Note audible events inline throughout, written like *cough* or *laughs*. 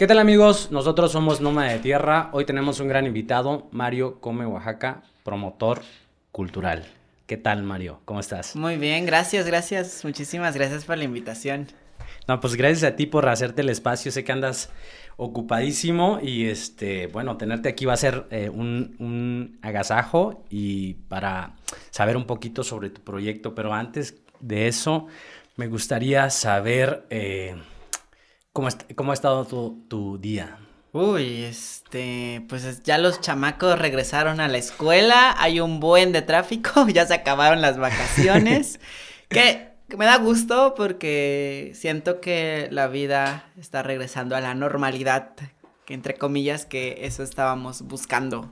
¿Qué tal amigos? Nosotros somos Noma de Tierra. Hoy tenemos un gran invitado, Mario Come Oaxaca, promotor cultural. ¿Qué tal Mario? ¿Cómo estás? Muy bien, gracias, gracias. Muchísimas gracias por la invitación. No, pues gracias a ti por hacerte el espacio. Sé que andas ocupadísimo y este, bueno, tenerte aquí va a ser eh, un, un agasajo y para saber un poquito sobre tu proyecto. Pero antes de eso, me gustaría saber eh, ¿cómo, cómo, ha estado tu, tu, día. Uy, este, pues ya los chamacos regresaron a la escuela, hay un buen de tráfico, *laughs* ya se acabaron las vacaciones, *laughs* que, que me da gusto porque siento que la vida está regresando a la normalidad, que entre comillas que eso estábamos buscando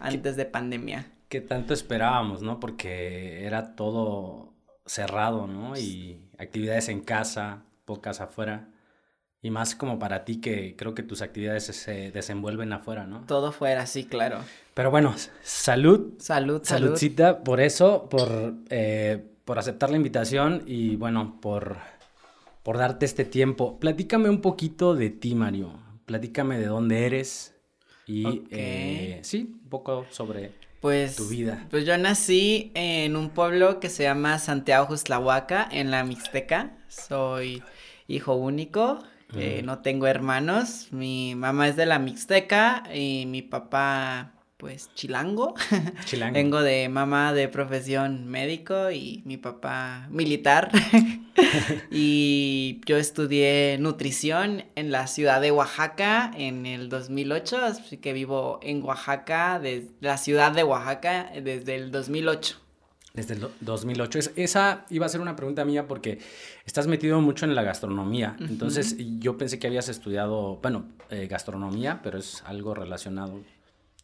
antes de pandemia. Que tanto esperábamos, ¿no? Porque era todo cerrado, ¿no? Y actividades en casa, pocas afuera. Y más como para ti que creo que tus actividades se desenvuelven afuera, ¿no? Todo fuera, sí, claro. Pero bueno, salud. Salud, salud. Saludcita por eso, por, eh, por aceptar la invitación y bueno, por, por darte este tiempo. Platícame un poquito de ti, Mario. Platícame de dónde eres y okay. eh, sí, un poco sobre pues, tu vida. Pues yo nací en un pueblo que se llama Santiago Juslahuaca, en la Mixteca. Soy hijo único, eh, no tengo hermanos. Mi mamá es de la Mixteca y mi papá, pues, chilango. *laughs* Chilango. Vengo de mamá de profesión médico y mi papá militar. *laughs* y yo estudié nutrición en la ciudad de Oaxaca en el 2008, así que vivo en Oaxaca, desde la ciudad de Oaxaca desde el 2008. Desde el 2008. esa iba a ser una pregunta mía porque estás metido mucho en la gastronomía. Uh -huh. Entonces yo pensé que habías estudiado, bueno, eh, gastronomía, pero es algo relacionado.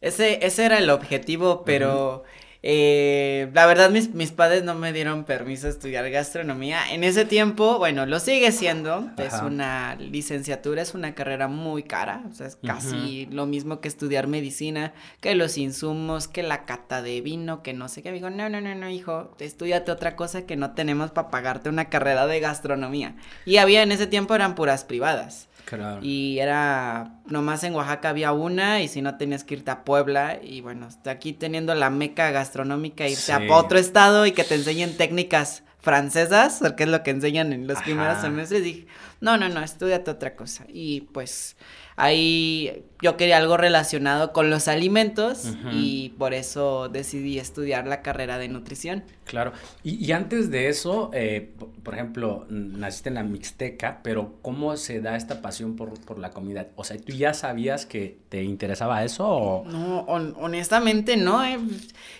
Ese, ese era el objetivo, pero... Uh -huh. Eh, la verdad, mis, mis, padres no me dieron permiso de estudiar gastronomía. En ese tiempo, bueno, lo sigue siendo. Ajá. Es una licenciatura, es una carrera muy cara. O sea, es casi uh -huh. lo mismo que estudiar medicina, que los insumos, que la cata de vino, que no sé qué. Me dijo, no, no, no, no, hijo, estudiate otra cosa que no tenemos para pagarte una carrera de gastronomía. Y había en ese tiempo eran puras privadas. Claro. Y era, nomás en Oaxaca había una y si no tenías que irte a Puebla y bueno, aquí teniendo la meca gastronómica, irte sí. a otro estado y que te enseñen técnicas francesas, porque es lo que enseñan en los Ajá. primeros semestres, dije, no, no, no, estudiate otra cosa. Y pues ahí yo quería algo relacionado con los alimentos uh -huh. y por eso decidí estudiar la carrera de nutrición. Claro, y, y antes de eso, eh, por ejemplo, naciste en la Mixteca, pero ¿cómo se da esta pasión por, por, la comida? O sea, ¿tú ya sabías que te interesaba eso o...? No, on honestamente no, eh.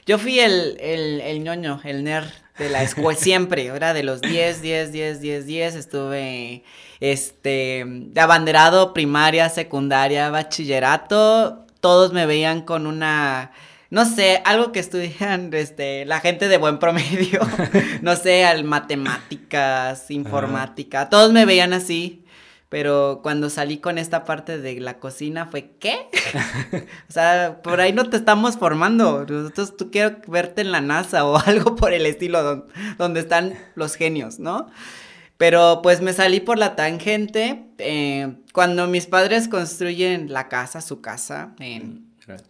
yo fui el, el, el ñoño, el nerd de la escuela siempre, era de los 10, 10, 10, 10, 10, estuve este de abanderado primaria, secundaria, bachillerato, todos me veían con una no sé, algo que estudian este la gente de buen promedio, *laughs* no sé, al matemáticas, informática, todos me veían así. Pero cuando salí con esta parte de la cocina fue, ¿qué? *laughs* o sea, por ahí no te estamos formando. Nosotros, tú quiero verte en la NASA o *laughs* algo por el estilo, don, donde están los genios, ¿no? Pero pues me salí por la tangente. Eh, cuando mis padres construyen la casa, su casa, en,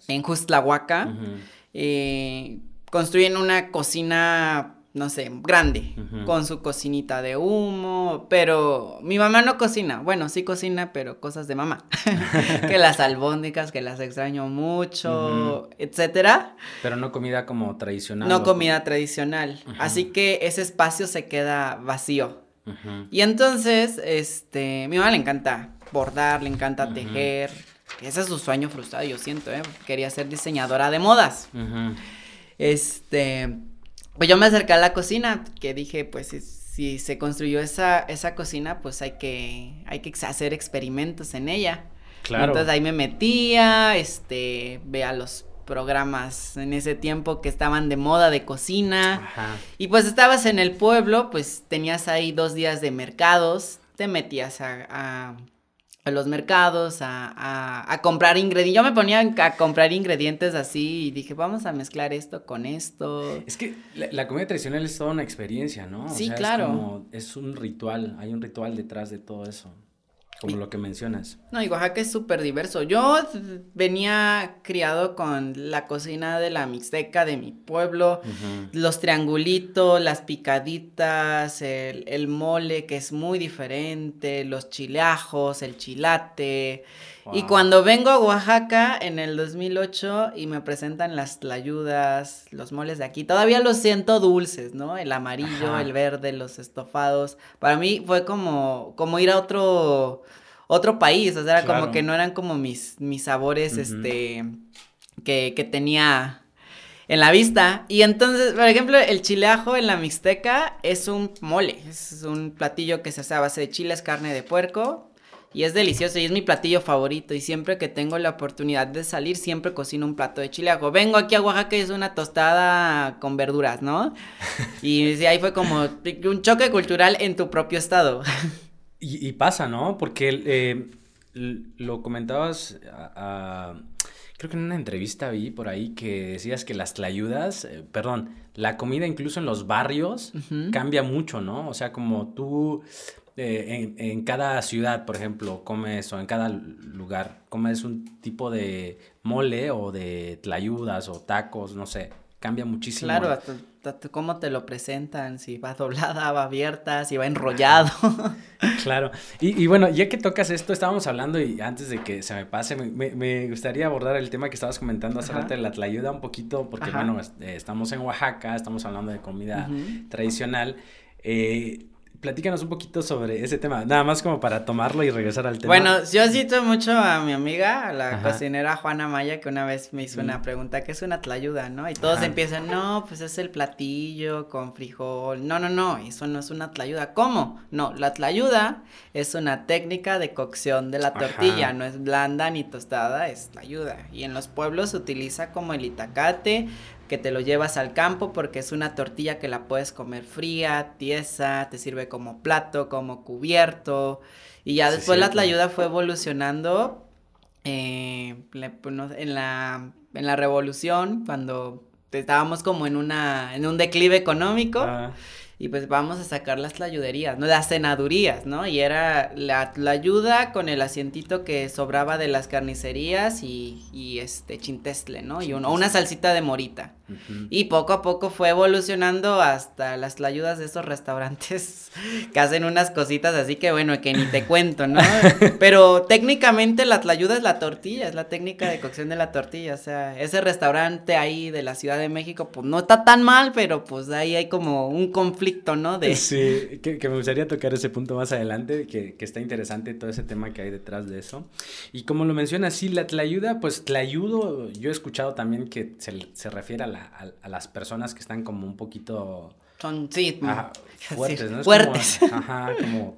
en Justlahuaca, uh -huh. eh, construyen una cocina no sé, grande, uh -huh. con su cocinita de humo, pero mi mamá no cocina, bueno, sí cocina, pero cosas de mamá, *laughs* que las albóndigas, que las extraño mucho, uh -huh. etcétera. Pero no comida como tradicional. No comida tradicional, uh -huh. así que ese espacio se queda vacío. Y entonces, este, mi mamá le encanta bordar, le encanta tejer, ese es su sueño frustrado, yo siento, ¿eh? quería ser diseñadora de modas. Este pues yo me acerqué a la cocina, que dije, pues si, si, se construyó esa, esa cocina, pues hay que, hay que hacer experimentos en ella. Claro. Entonces ahí me metía, este, veía los programas en ese tiempo que estaban de moda de cocina. Ajá. Y pues estabas en el pueblo, pues tenías ahí dos días de mercados, te metías a, a a los mercados, a, a, a comprar ingredientes. Yo me ponía a comprar ingredientes así y dije, vamos a mezclar esto con esto. Es que la, la comida tradicional es toda una experiencia, ¿no? Sí, o sea, claro. Es, como, es un ritual, hay un ritual detrás de todo eso. Como lo que mencionas. No, y Oaxaca es súper diverso. Yo venía criado con la cocina de la Mixteca de mi pueblo, los triangulitos, las picaditas, el, mole que es muy diferente, los chileajos, el chilate. Y cuando vengo a Oaxaca en el 2008 y me presentan las tlayudas, los moles de aquí, todavía los siento dulces, ¿no? El amarillo, el verde, los estofados. Para mí fue como, como ir a otro, otro país, o sea, como que no eran como mis, mis sabores, este, que, que tenía en la vista. Y entonces, por ejemplo, el chileajo en la Mixteca es un mole, es un platillo que se hace a base de chiles, carne de puerco, y es delicioso y es mi platillo favorito. Y siempre que tengo la oportunidad de salir, siempre cocino un plato de chileajo. Vengo aquí a Oaxaca y es una tostada con verduras, ¿no? *laughs* Y ahí fue como un choque cultural en tu propio estado. Y, pasa, ¿no? Porque eh, lo comentabas, creo que en una entrevista vi por ahí que decías que las tlayudas, eh, perdón, la comida incluso en los barrios cambia mucho, ¿no? O sea, como tú eh, en, cada ciudad, por ejemplo, comes, o en cada lugar, comes un tipo de mole o de tlayudas o tacos, no sé, cambia muchísimo. Claro, hasta, cómo te lo presentan, si va doblada, va abierta, si va enrollado. claro, y, bueno, ya que tocas esto, estábamos hablando y antes de que se me pase, me, gustaría abordar el tema que estabas comentando hace rato de la tlayuda un poquito, porque bueno, eh, estamos en Oaxaca, estamos hablando de comida tradicional. Eh, platícanos un poquito sobre ese tema, nada más como para tomarlo y regresar al tema. Bueno, yo cito mucho a mi amiga, a la cocinera Juana Maya, que una vez me hizo una pregunta, ¿qué es una tlayuda, no? Y todos empiezan, no, pues es el platillo con frijol. No, no, no, eso no es una tlayuda. ¿Cómo? No, la tlayuda es una técnica de cocción de la tortilla, no es blanda ni tostada, es tlayuda. Y en los pueblos se utiliza como el itacate, que te lo llevas al campo porque es una tortilla que la puedes comer fría, tiesa, te sirve como plato, como cubierto. Y ya después la tlayuda fue evolucionando eh, en, la, en la revolución, cuando estábamos como en, una, en un declive económico. Ah y pues vamos a sacar las tlayuderías, ¿no? Las cenadurías, ¿no? Y era la, ayuda con el asientito que sobraba de las carnicerías y, y este chintestle, ¿no? Y una salsita de morita. Y poco a poco fue evolucionando hasta las tlayudas de esos restaurantes *laughs* que hacen unas cositas así que bueno, que ni te *laughs* cuento, ¿no? Pero técnicamente la tlayuda es la tortilla, es la técnica de cocción de la tortilla, o sea, ese restaurante ahí de la Ciudad de México pues no está tan mal, pero pues ahí hay como un conflicto ¿no? De... *laughs* Sí, que, me gustaría tocar ese punto más adelante, que, está interesante todo ese tema que hay detrás de eso. Y como lo mencionas, sí, la ayuda pues ayudo yo he escuchado también que se, refiere a, las personas que están como un poquito... Son, sí, *laughs* fuertes, ¿no? fuertes. ajá, como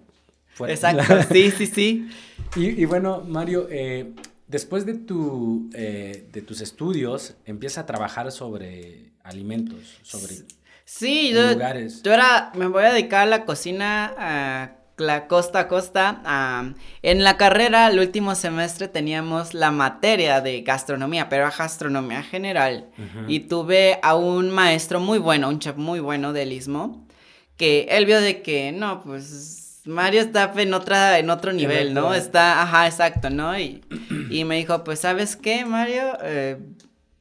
fuertes. Exacto, *laughs* sí, sí, sí. Y, bueno, Mario, eh, después de, tu, eh, de tus estudios, empieza a trabajar sobre alimentos, sobre Sí, yo, yo era, me voy a dedicar a la cocina a la costa a costa. en la carrera, el último semestre teníamos la materia de gastronomía, pero a gastronomía general. Y tuve a un maestro muy bueno, un chef muy bueno del Istmo, que él vio de que, no, pues Mario está en otra, en otro nivel, ¿no? Está, ajá, exacto, ¿no? Y, y me dijo, pues, ¿sabes qué, Mario? Eh,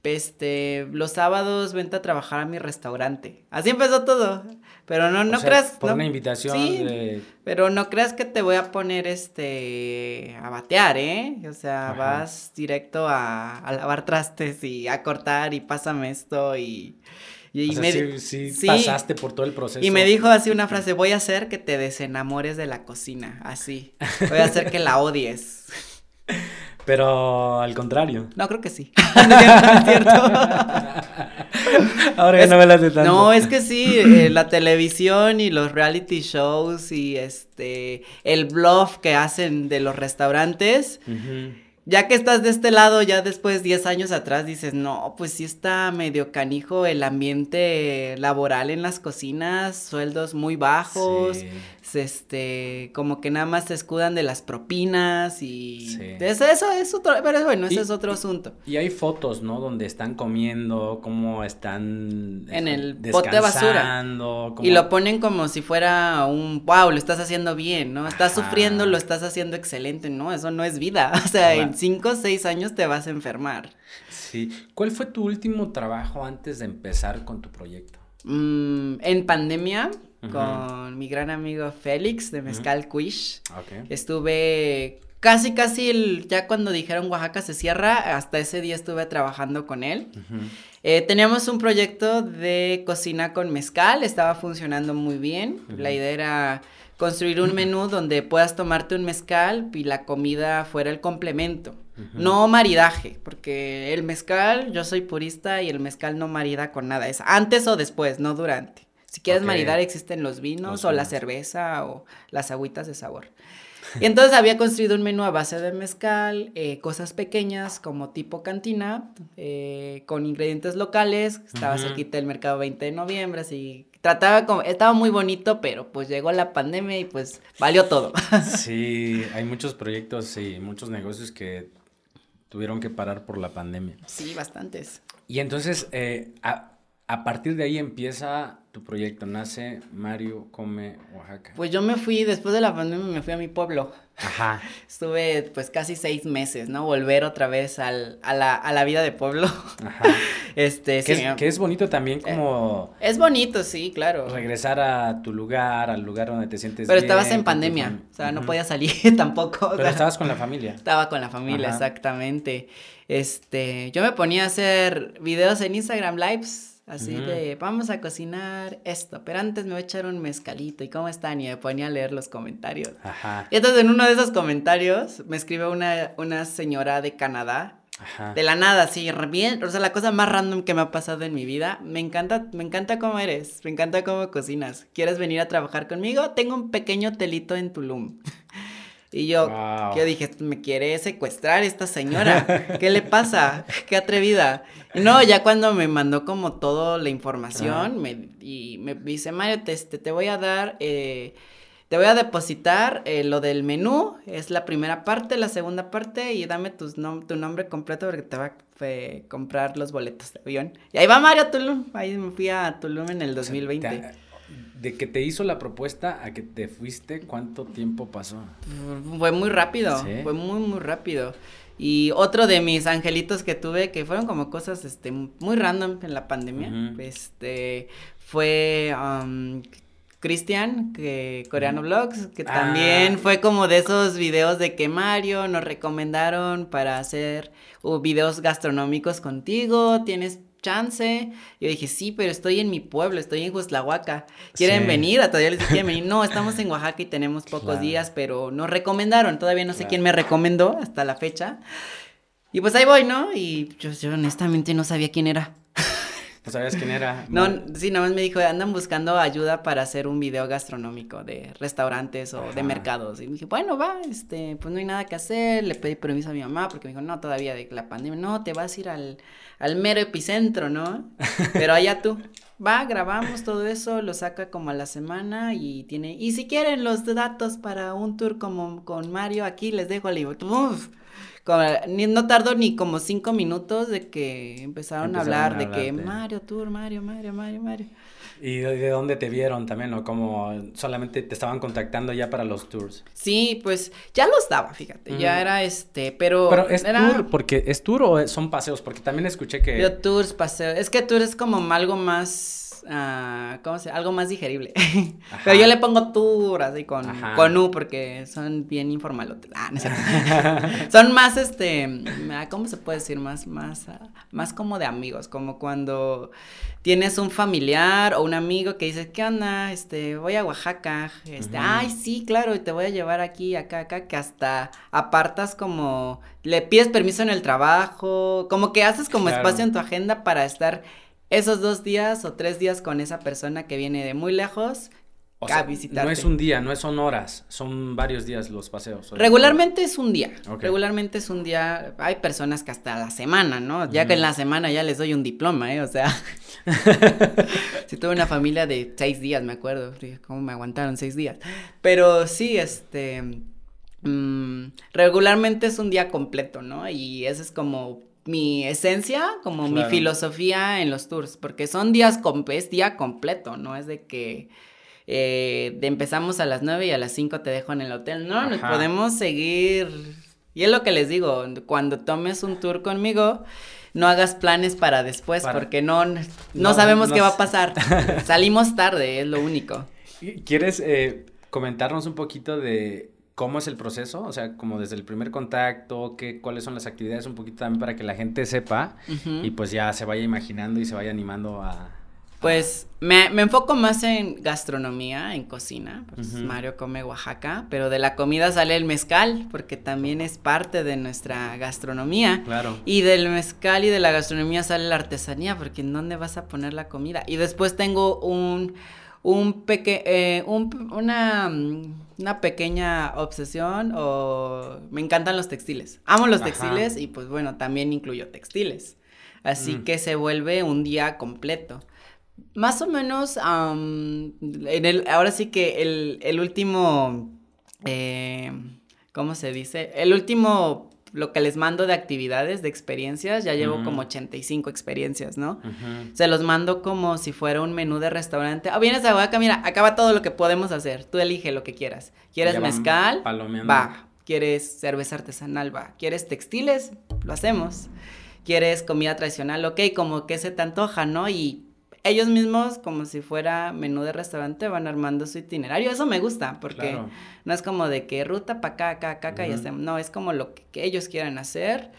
este, los sábados vente a trabajar a mi restaurante. Así empezó todo. Pero no, no creas. Por una invitación sí, Pero no creas que te voy a poner este a batear, ¿eh? O sea, vas directo a, lavar trastes y a cortar y pásame esto y. Y me, sí, sí, pasaste por todo el proceso. Y me dijo así una frase, voy a hacer que te desenamores de la cocina, así. Voy a hacer que la odies. Pero al contrario. No, creo que sí. *laughs* no, es cierto. *laughs* *laughs* Ahora ya no me las de tanto. No, es que sí, eh, la televisión y los reality shows y este el bluff que hacen de los restaurantes. ya que estás de este lado, ya después 10 años atrás, dices, no, pues sí está medio canijo el ambiente laboral en las cocinas, sueldos muy bajos, este, como que nada más se escudan de las propinas y eso, eso es otro, pero bueno, ese es otro asunto. Y hay fotos, ¿no? Donde están comiendo, cómo están en el bote de basura. Y lo ponen como si fuera un, wow, lo estás haciendo bien, ¿no? Estás sufriendo, lo estás haciendo excelente, ¿no? Eso no es vida, *laughs* o sea, en cinco o seis años te vas a enfermar. Sí. ¿Cuál fue tu último trabajo antes de empezar con tu proyecto? Mm, en pandemia, con mi gran amigo Félix de Mezcal Quish. Estuve casi, casi el, ya cuando dijeron Oaxaca se cierra, hasta ese día estuve trabajando con él. Eh, teníamos un proyecto de cocina con mezcal, estaba funcionando muy bien. La idea era construir un *clears throat* menú donde puedas tomarte un mezcal y la comida fuera el complemento. No maridaje, porque el mezcal, yo soy purista y el mezcal no marida con nada, es antes o después, no durante. Si quieres maridar, existen los vinos o la cerveza o las agüitas de sabor. Y entonces había construido un menú a base de mezcal, eh, cosas pequeñas como tipo cantina, eh, con ingredientes locales, estaba cerquita del mercado 20 de noviembre, así trataba como, estaba muy bonito, pero pues llegó la pandemia y pues valió todo. *laughs* Sí, hay muchos proyectos y muchos negocios que tuvieron que parar por la pandemia. Sí, bastantes. Y entonces, eh, a partir de ahí empieza tu proyecto, nace Mario Come Oaxaca. Pues yo me fui, después de la pandemia me fui a mi pueblo. Ajá. *laughs* Estuve pues casi seis meses, ¿no? Volver otra vez al, a, la, a la vida de pueblo. Ajá. *laughs* este, que, es, que es bonito también como... Eh, es bonito, sí, claro. Regresar a tu lugar, al lugar donde te sientes Pero estabas en pandemia, o sea, no podía salir *laughs* tampoco. Pero estabas con la familia. Estaba con la familia, exactamente. Este, yo me ponía a hacer videos en Instagram Lives Así de, vamos a cocinar esto, pero antes me voy a echar un mezcalito y cómo están y me ponía a leer los comentarios. Ajá. Y entonces en uno de esos comentarios me escribe una, una señora de Canadá. Ajá. De la nada, así, bien, o sea, la cosa más random que me ha pasado en mi vida. Me encanta, me encanta cómo eres, me encanta cómo cocinas. ¿Quieres venir a trabajar conmigo? Tengo un pequeño telito en Tulum. Y yo, ¿qué dije? Me quiere secuestrar esta señora. ¿Qué le pasa? Qué atrevida. Y no, ya cuando me mandó como toda la información, me, y me dice, Mario, te, este, te voy a dar, eh, te voy a depositar eh, lo del menú, es la primera parte, la segunda parte, y dame tus tu nombre completo porque te va a eh, comprar los boletos de avión. Y ahí va Mario Tulum, ahí me fui a Tulum en el 2020 de que te hizo la propuesta a que te fuiste, ¿cuánto tiempo pasó? Fue muy rápido, fue muy, muy rápido. Y otro de mis angelitos que tuve, que fueron como cosas, este, muy random en la pandemia, este, fue, um, Cristian, que Coreano Vlogs, que también ah. fue como de esos videos de que Mario nos recomendaron para hacer uh, videos gastronómicos contigo, tienes chance. Yo dije, sí, pero estoy en mi pueblo, estoy en Huaslahuaca. ¿Quieren venir? A todavía les dije, quieren *laughs* venir. No, estamos en Oaxaca y tenemos pocos días, pero nos recomendaron. Todavía no sé quién me recomendó hasta la fecha. Y pues ahí voy, ¿no? Y yo, yo honestamente no sabía quién era. ¿No sabías quién era? *laughs* No, sí, nada más me dijo, andan buscando ayuda para hacer un video gastronómico de restaurantes o de mercados. Y dije, bueno, va, este, pues no hay nada que hacer. Le pedí permiso a mi mamá porque me dijo, no, todavía de la pandemia, no, te vas a ir al, al mero epicentro, ¿no? *laughs* Pero allá tú. Va, grabamos todo eso, lo saca como a la semana y tiene, y si quieren los datos para un tour como con Mario, aquí les dejo el libro. Uf, no tardó ni como cinco minutos de que empezaron, a hablar de que Mario Tour, Mario, Mario, Mario, Mario. ¿Y de dónde te vieron también, o Como solamente te estaban contactando ya para los tours. Sí, pues ya lo estaba, fíjate, ya era este, pero... Pero es tour, porque ¿es tour o son paseos? Porque también escuché que... Yo tours, paseos, es que tour es como algo más uh, ¿cómo se Algo más digerible. *laughs* Pero yo le pongo tour así con, con U porque son bien informalotes. Ah, no sé. *laughs* son más, este, ah, ¿cómo se puede decir? Más, más, ah, más como de amigos, como cuando tienes un familiar o un amigo que dice, ¿qué onda? Este, voy a Oaxaca, este, ay, sí, claro, y te voy a llevar aquí, acá, acá, que hasta apartas como, le pides permiso en el trabajo, como que haces como espacio en tu agenda para estar esos dos días o tres días con esa persona que viene de muy lejos O a visitarte. no es un día, no son horas, son varios días los paseos. Regularmente es un día. Regularmente es un día. Hay personas que hasta la semana, ¿no? Ya que en la semana ya les doy un diploma, ¿eh? O sea. *laughs* *laughs* si tuve una familia de seis días, me acuerdo. ¿Cómo me aguantaron seis días? Pero sí, este. mm, regularmente es un día completo, ¿no? Y esa es como mi esencia, como mi filosofía en los tours. Porque son días, es día completo, ¿no? Es de que. eh, empezamos a las 9 y a las 5 te dejo en el hotel. No, nos podemos seguir. Y es lo que les digo, cuando tomes un tour conmigo, no hagas planes para después, Para- porque no, no, No, sabemos no qué va a pasar. *laughs* Salimos tarde, es lo único. ¿Quieres eh, comentarnos un poquito de cómo es el proceso? O sea, como desde el primer contacto, qué, cuáles son las actividades, un poquito también para que la gente sepa y pues ya se vaya imaginando y se vaya animando a... Pues me, me enfoco más en gastronomía, en cocina. Pues. Mario come Oaxaca, pero de la comida sale el mezcal, porque también es parte de nuestra gastronomía. Claro. Y del mezcal y de la gastronomía sale la artesanía, porque ¿en dónde vas a poner la comida? Y después tengo un, un peque, eh, un- una, mm, una pequeña obsesión o me encantan los textiles. Amo los Ajá. textiles y pues bueno, también incluyo textiles. Así Mm. que se vuelve un día completo. Más o menos, en el, ahora sí que el, el último, eh, ¿cómo se dice? El último, lo que les mando de actividades, de experiencias, ya llevo como 85 experiencias, ¿no? Se los mando como si fuera un menú de restaurante. Ah, vienes a Oaxaca, mira, acaba todo lo que podemos hacer. Tú elige lo que quieras. ¿Quieres Ya mezcal? Va. ¿Quieres cerveza artesanal? Va. ¿Quieres textiles? Lo hacemos. ¿Quieres comida tradicional? Ok, como que se te antoja, ¿no? Y ellos mismos, como si fuera menú de restaurante, van armando su itinerario. Eso me gusta, porque Claro. no es como de que ruta para acá, acá, acá, acá, y hacemos. No, es como lo que, que ellos quieran hacer.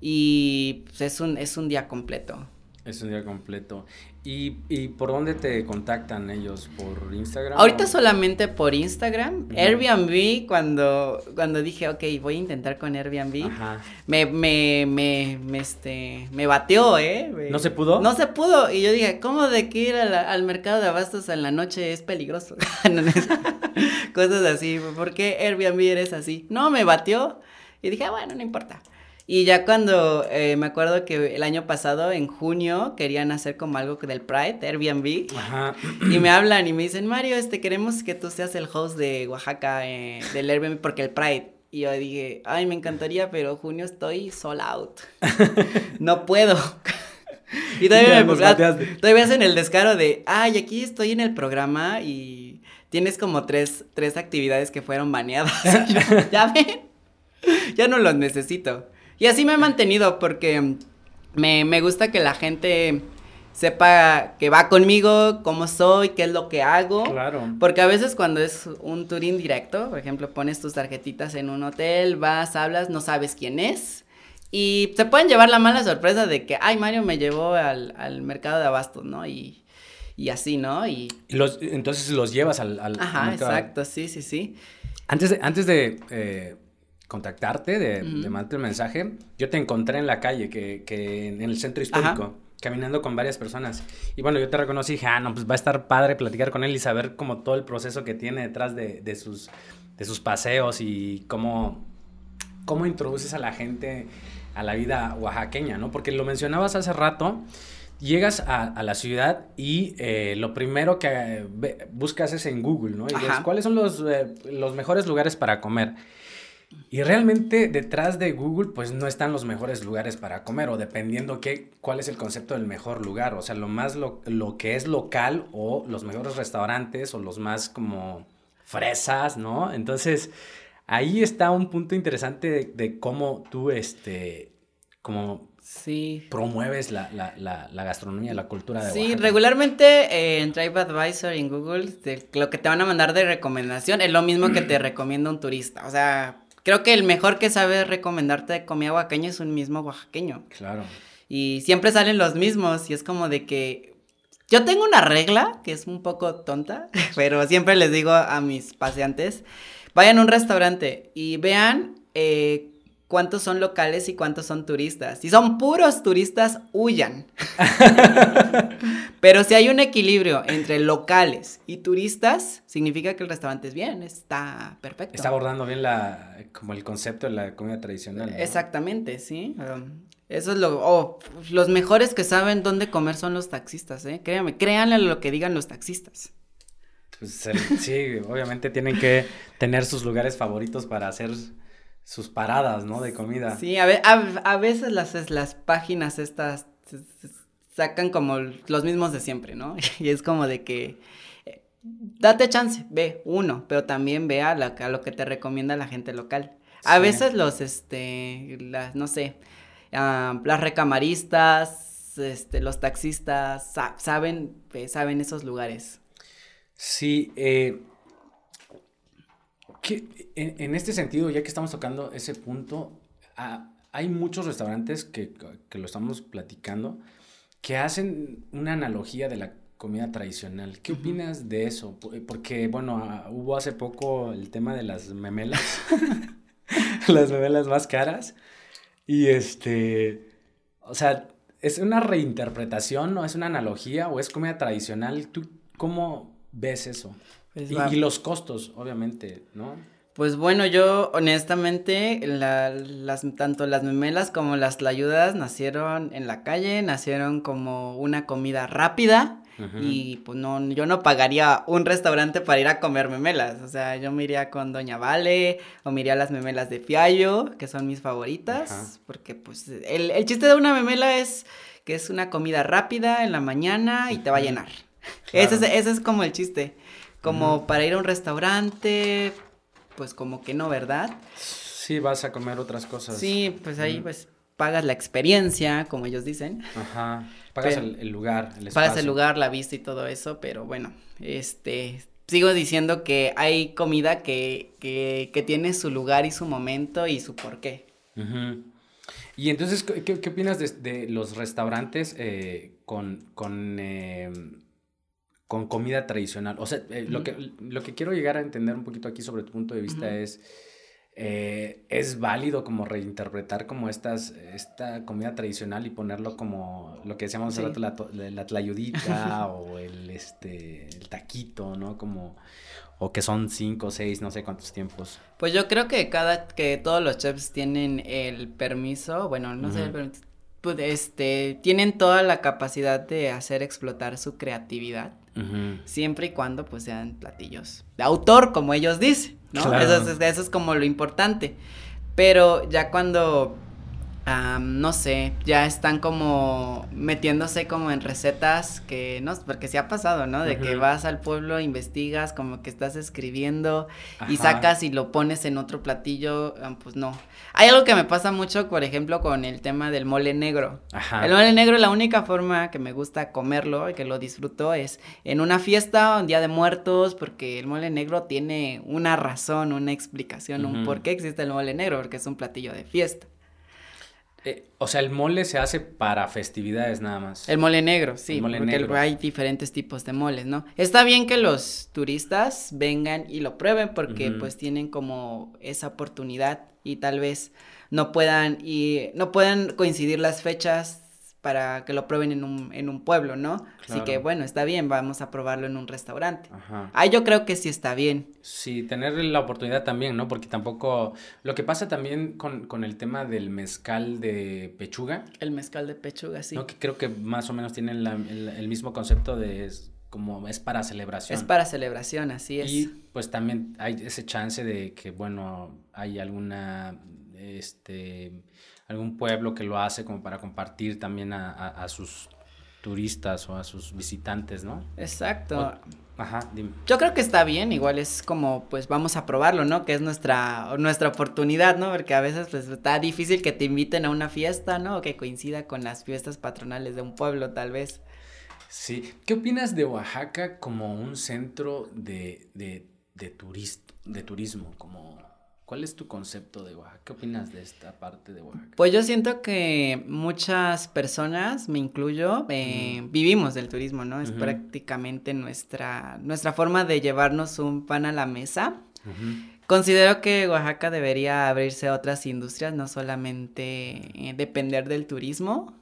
Y pues, es, un, es un día completo. Es un día completo. ¿Y, y por dónde te contactan ellos? ¿Por Instagram? Ahorita o- solamente por Instagram. Airbnb, cuando, cuando dije, ok, voy a intentar con Airbnb, Ajá. me, me, me, me, este, me bateó, ¿eh? Me- ¿No se pudo? No se pudo. Y yo dije, ¿cómo de que ir a la- al mercado de abastos en la noche es peligroso? *laughs* *laughs* Cosas así. ¿Por qué Airbnb eres así? No, me bateó. Y dije, "Ah, bueno, no importa. Y ya cuando eh, me acuerdo que el año pasado, en junio, querían hacer como algo del Pride, Airbnb. Ajá. Y me hablan y me dicen, Mario, este, queremos que tú seas el host de Oaxaca, eh, del Airbnb, porque el Pride. Y yo dije, ay, me encantaría, pero junio estoy sold out. *laughs* no puedo. *laughs* y todavía, me, ah, todavía hacen el descaro de, ay, aquí estoy en el programa y tienes como tres, tres actividades que fueron baneadas. *laughs* Ya ven, ya no los necesito. Y así me he mantenido porque me, me gusta que la gente sepa que va conmigo, cómo soy, qué es lo que hago. Claro. Porque a veces cuando es un tour indirecto, por ejemplo, pones tus tarjetitas en un hotel, vas, hablas, no sabes quién es. Y se pueden llevar la mala sorpresa de que, ay, Mario me llevó al, al mercado de abastos, ¿no? Y, y así, ¿no? Y, Y los, entonces los llevas al... al ajá, mercado. exacto, sí, sí, sí. Antes de, antes de eh, contactarte, de, mandarte el mensaje, yo te encontré en la calle, que, que en el centro histórico, caminando con varias personas. Y bueno, yo te reconocí y dije, ah, no, pues va a estar padre platicar con él y saber como todo el proceso que tiene detrás de, de sus, de sus paseos y cómo, cómo introduces a la gente a la vida oaxaqueña, ¿no? Porque lo mencionabas hace rato. Llegas a, a la ciudad y eh, lo primero que eh, buscas es en Google, ¿no? Y Ajá. cuáles son los, eh, los mejores lugares para comer. Y realmente detrás de Google pues no están los mejores lugares para comer o dependiendo qué, cuál es el concepto del mejor lugar, o sea, lo más lo, lo que es local o los mejores restaurantes o los más como fresas, ¿no? Entonces ahí está un punto interesante de, de cómo tú, este, como Sí. promueves la, la, la, la gastronomía, la cultura de Sí, Oaxaca. regularmente eh, en TripAdvisor y en Google te- lo que te van a mandar de recomendación es lo mismo que te recomienda un turista. O sea, creo que el mejor que sabe recomendarte de comida oaxaqueña es un mismo oaxaqueño. Claro. Y siempre salen los mismos y es como de que yo tengo una regla que es un poco tonta, *laughs* pero siempre les digo a mis paseantes, vayan a un restaurante y vean eh, cuántos son locales y cuántos son turistas. Si son puros turistas, huyan. *laughs* Pero si hay un equilibrio entre locales y turistas, significa que el restaurante es bien, está perfecto. Está abordando bien la, como el concepto de la comida tradicional. Exactamente, sí. Um, eso es lo, oh, los mejores que saben dónde comer son los taxistas, ¿eh? Créanme, créanle lo que digan los taxistas. Pues sí, obviamente tienen que tener sus lugares favoritos para hacer sus paradas, ¿no? De comida. Sí, a, veces las, las páginas estas sacan como los mismos de siempre, ¿no? *laughs* Y es como de que eh, date chance, ve uno, pero también ve a, lo que te recomienda la gente local. A veces los, este, las, no sé, ah, las recamaristas, este, los taxistas, saben, saben esos lugares. Sí, eh, en, este sentido, ya que estamos tocando ese punto, ah, hay muchos restaurantes que, lo estamos platicando que hacen una analogía de la comida tradicional. ¿Qué opinas de eso? Porque, bueno, ah, hubo hace poco el tema de las memelas, *laughs* las memelas más caras, y este, o sea, ¿es una reinterpretación o es una analogía o es comida tradicional? ¿Tú cómo ves eso? Pues y, los costos, obviamente, ¿no? Pues bueno, yo honestamente, las, tanto las memelas como las tlayudas nacieron en la calle, nacieron como una comida rápida. Y pues no, yo no pagaría un restaurante para ir a comer memelas. O sea, yo me iría con Doña Vale o me iría a las memelas de Fiallo, que son mis favoritas. Porque pues el, chiste de una memela es que es una comida rápida en la mañana y te va a llenar. *laughs* Ese, es, ese es como el chiste. Como para ir a un restaurante, pues como que no, ¿verdad? Sí, vas a comer otras cosas. Sí, pues ahí pues pagas la experiencia, como ellos dicen. Ajá. Pagas el, lugar, el espacio. Pagas el lugar, la vista y todo eso, pero bueno, este, sigo diciendo que hay comida que, que, que tiene su lugar y su momento y su porqué. Y entonces, ¿qué, qué opinas de, de, los restaurantes eh, con, con eh, con comida tradicional. O sea, eh, lo, que, lo que quiero llegar a entender un poquito aquí sobre tu punto de vista es, eh, ¿es válido como reinterpretar como estas, esta comida tradicional y ponerlo como lo que decíamos hace la, la, tlayudita *laughs* o el, este, el taquito, ¿no? Como, o que son cinco, seis, no sé cuántos tiempos. Pues yo creo que cada, que todos los chefs tienen el permiso, bueno, no sé, pues, este, tienen toda la capacidad de hacer explotar su creatividad Siempre y cuando pues sean platillos de autor, como ellos dicen, ¿no? Eso, es, eso es como lo importante. Pero ya cuando no sé, ya están como metiéndose como en recetas que no, porque sí ha pasado, ¿no? De que vas al pueblo, investigas, como que estás escribiendo y sacas y lo pones en otro platillo, pues no. Hay algo que me pasa mucho, por ejemplo, con el tema del mole negro. Ajá. El mole negro, la única forma que me gusta comerlo y que lo disfruto es en una fiesta, un día de muertos, porque el mole negro tiene una razón, una explicación, un por qué existe el mole negro, porque es un platillo de fiesta. Eh, o sea, el mole se hace para festividades nada más. El mole negro, sí, porque hay diferentes tipos de moles, ¿no? Está bien que los turistas vengan y lo prueben porque pues tienen como esa oportunidad y tal vez no puedan y no puedan coincidir las fechas para que lo prueben en un, en un pueblo, ¿no? Así que bueno, está bien, vamos a probarlo en un restaurante. Ajá. Ah, yo creo que sí está bien. Sí, tener la oportunidad también, ¿no? Porque tampoco, lo que pasa también con, con el tema del mezcal de pechuga. El mezcal de pechuga, sí. ¿no? Que creo que más o menos tienen el, mismo concepto de como es para celebración. Es para celebración, así es. Y pues también hay ese chance de que, bueno, hay alguna, este algún pueblo que lo hace como para compartir también a, sus turistas o a sus visitantes, ¿no? Exacto. ajá, dime. Yo creo que está bien, igual es como, pues vamos a probarlo, ¿no? Que es nuestra, nuestra oportunidad, ¿no? Porque a veces, pues, está difícil que te inviten a una fiesta, ¿no? O que coincida con las fiestas patronales de un pueblo, tal vez. Sí. ¿Qué opinas de Oaxaca como un centro de, de, de, de turismo? Como ¿Cuál es tu concepto de Oaxaca? ¿Qué opinas de esta parte de Oaxaca? Pues yo siento que muchas personas, me incluyo, eh, vivimos del turismo, ¿no? Es prácticamente nuestra, nuestra forma de llevarnos un pan a la mesa. Considero que Oaxaca debería abrirse a otras industrias, no solamente eh, depender del turismo,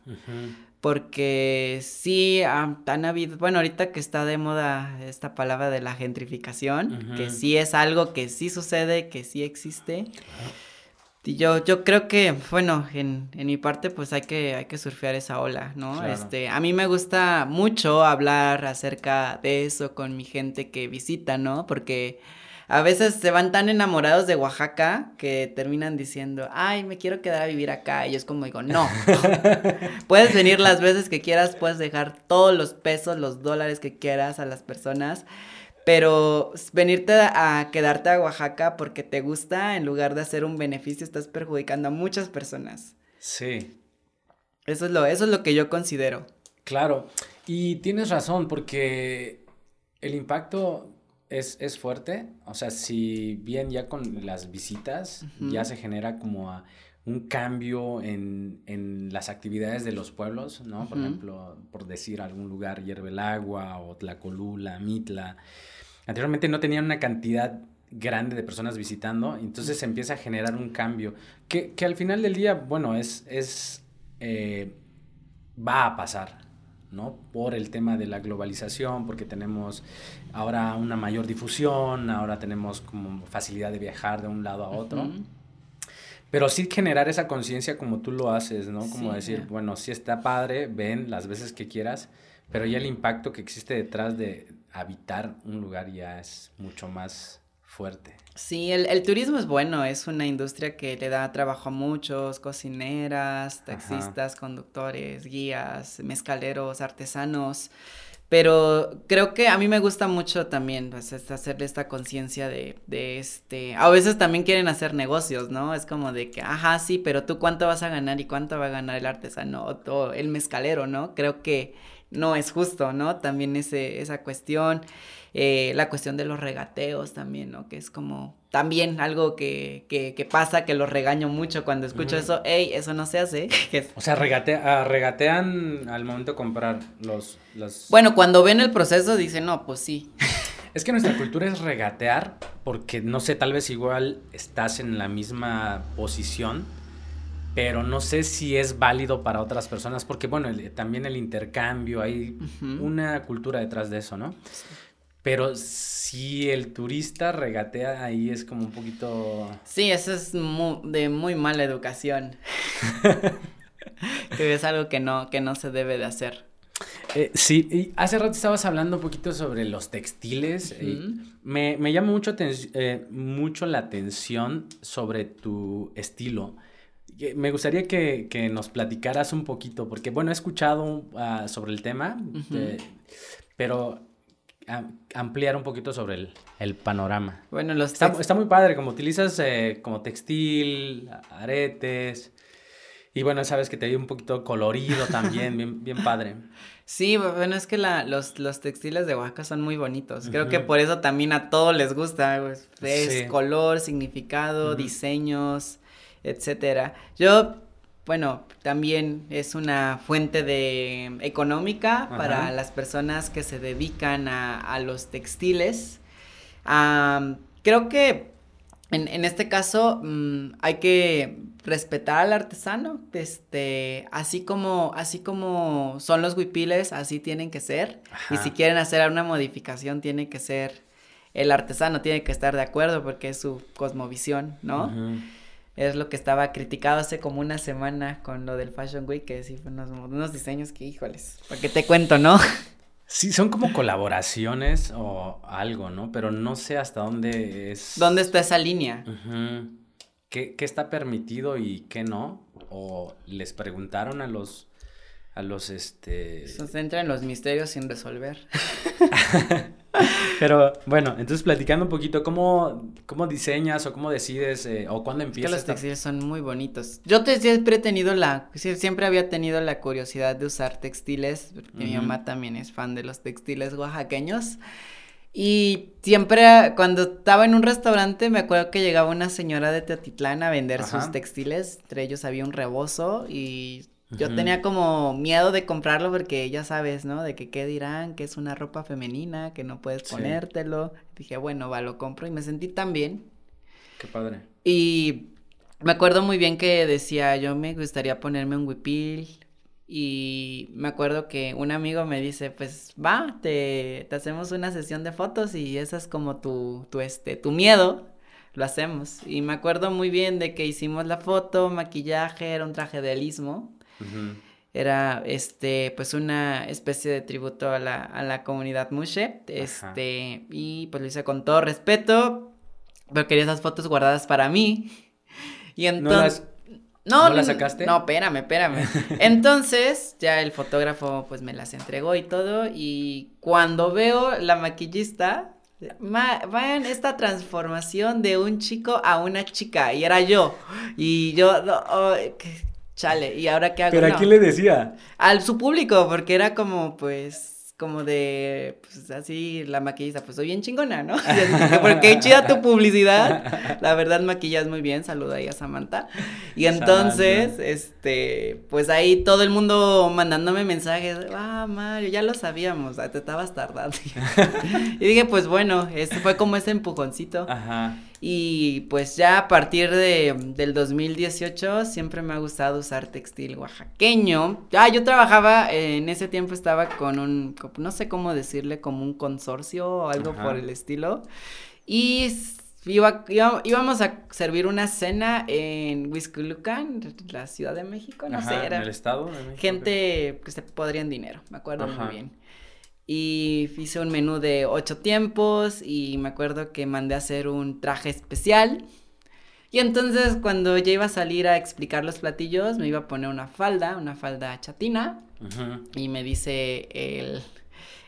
porque sí han habido, bueno, ahorita que está de moda esta palabra de la gentrificación, que sí es algo que sí sucede, que sí existe. Y yo, yo creo que, bueno, en, en, mi parte, pues hay que, hay que surfear esa ola, ¿no? Este, a mí me gusta mucho hablar acerca de eso con mi gente que visita, ¿no? Porque a veces se van tan enamorados de Oaxaca que terminan diciendo, ay, me quiero quedar a vivir acá. Y yo es como digo, no. *laughs* puedes venir las veces que quieras, puedes dejar todos los pesos, los dólares que quieras a las personas. Pero venirte a quedarte a Oaxaca porque te gusta, en lugar de hacer un beneficio, estás perjudicando a muchas personas. Sí. Eso es lo, eso es lo que yo considero. Claro. Y tienes razón, porque el impacto es, fuerte. O sea, si bien ya con las visitas ya se genera como un cambio en, las actividades de los pueblos, ¿no? Por ejemplo, por decir algún lugar, Hierve el Agua o Tlacolula, Mitla. Anteriormente no tenían una cantidad grande de personas visitando, entonces se empieza a generar un cambio que, al final del día, bueno, es, es eh, va a pasar, ¿no? Por el tema de la globalización, porque tenemos ahora una mayor difusión, ahora tenemos como facilidad de viajar de un lado a otro. Pero sí generar esa conciencia como tú lo haces, ¿no? Como decir, bueno, sí está padre, ven las veces que quieras, pero ya el impacto que existe detrás de habitar un lugar ya es mucho más fuerte. Sí, el, turismo es bueno, es una industria que le da trabajo a muchos, cocineras, taxistas, conductores, guías, mezcaleros, artesanos. Pero creo que a mí me gusta mucho también pues, hacerle esta conciencia de, de, este... A veces también quieren hacer negocios, ¿no? Es como de que, ajá, sí, pero tú cuánto vas a ganar y cuánto va a ganar el artesano o el mezcalero, ¿no? Creo que no es justo, ¿no? También ese, esa cuestión. Eh, la cuestión de los regateos también, ¿no? Que es como también algo que, que, pasa, que los regaño mucho cuando escucho eso, ¡Ey, eso no se hace. *laughs* o sea, ah, regatean al momento de comprar los, los... Bueno, cuando ven el proceso dicen, no, pues sí. Es que nuestra cultura es regatear porque, no sé, tal vez igual estás en la misma posición, pero no sé si es válido para otras personas porque, bueno, también el intercambio, hay una cultura detrás de eso, ¿no? Pero si el turista regatea ahí es como un poquito... Sí, eso es de muy mala educación. *laughs* *laughs* que es algo que no, que no se debe de hacer. Eh, sí, y hace rato estabas hablando un poquito sobre los textiles. me, me, llama mucho, eh, mucho la atención sobre tu estilo. Me gustaría que, que, nos platicaras un poquito, porque bueno, he escuchado uh, sobre el tema, eh, pero ampliar un poquito sobre el, el panorama. Bueno, los está, está, muy padre, como utilizas eh, como textil, aretes. Y bueno, sabes que te dio un poquito colorido también, *laughs* bien, bien padre. Sí, bueno, es que la, los, los textiles de Oaxaca son muy bonitos. Creo que por eso también a todos les gusta. Pues, es color, significado, diseños, etcétera. Yo bueno, también es una fuente de económica para las personas que se dedican a, los textiles. creo que en, este caso mm, hay que respetar al artesano, este, así como, así como son los huipiles, así tienen que ser. Y si quieren hacer una modificación, tiene que ser el artesano, tiene que estar de acuerdo porque es su cosmovisión, ¿no? Es lo que estaba criticado hace como una semana con lo del Fashion Week, que sí, unos, unos diseños que, híjoles, ¿para qué te cuento, no? Sí, son como colaboraciones o algo, ¿no? Pero no sé hasta dónde es. ¿Dónde está esa línea? ¿Qué, ¿Qué, está permitido y qué no? ¿O les preguntaron a los a los este. Se entra en los misterios sin resolver. *laughs* Pero bueno, entonces platicando un poquito, ¿cómo, cómo diseñas o cómo decides eh, o cuándo empiezas? que los textiles son muy bonitos. Yo siempre he tenido la, siempre había tenido la curiosidad de usar textiles, mi mamá también es fan de los textiles oaxaqueños. Y siempre cuando estaba en un restaurante me acuerdo que llegaba una señora de Teotitlán a vender sus textiles, entre ellos había un rebozo y yo tenía como miedo de comprarlo porque ya sabes, ¿no? De que qué dirán, que es una ropa femenina, que no puedes ponértelo. Dije, bueno, va, lo compro y me sentí tan bien Qué padre. Y me acuerdo muy bien que decía, yo me gustaría ponerme un huipil. Y me acuerdo que un amigo me dice, pues va, te, te hacemos una sesión de fotos y esa es como tu, tu, este, tu miedo, lo hacemos. Y me acuerdo muy bien de que hicimos la foto, maquillaje, era un traje de Era, este, pues una especie de tributo a la, a la comunidad Mushe, este, y pues lo hice con todo respeto, pero quería esas fotos guardadas para mí. Y entonces... ¿No, las sacaste? No, espérame, espérame. *laughs* Entonces, ya el fotógrafo pues me las entregó y todo. Y cuando veo la maquillista, vean esta transformación de un chico a una chica. Y era yo. Y yo, oh, chale, ¿y ahora qué hago? ¿Pero a quién le decía? Al su público, porque era como, pues, como de, pues así, la maquillista, pues soy bien chingona, ¿no? *laughs* Porque chida tu publicidad, la verdad maquillas muy bien, saluda ahí a Samantha. Y entonces, este, pues ahí todo el mundo mandándome mensajes, ah, Mario, ya lo sabíamos, te estabas tardando. *laughs* y dije, pues bueno, este fue como ese empujoncito. Ajá. Y pues ya a partir de, del 2018 siempre me ha gustado usar textil oaxaqueño. Ah, yo trabajaba, en ese tiempo estaba con un, no sé cómo decirle, como un consorcio o algo por el estilo. Y iba, íbamos a servir una cena en Huizculucan, la Ciudad de México, no sé, era. En el estado de México. Gente que se podrían dinero, me acuerdo muy bien y hice un menú de ocho tiempos y me acuerdo que mandé a hacer un traje especial. Y entonces cuando ya iba a salir a explicar los platillos, me iba a poner una falda, una falda chatina. Y me dice el,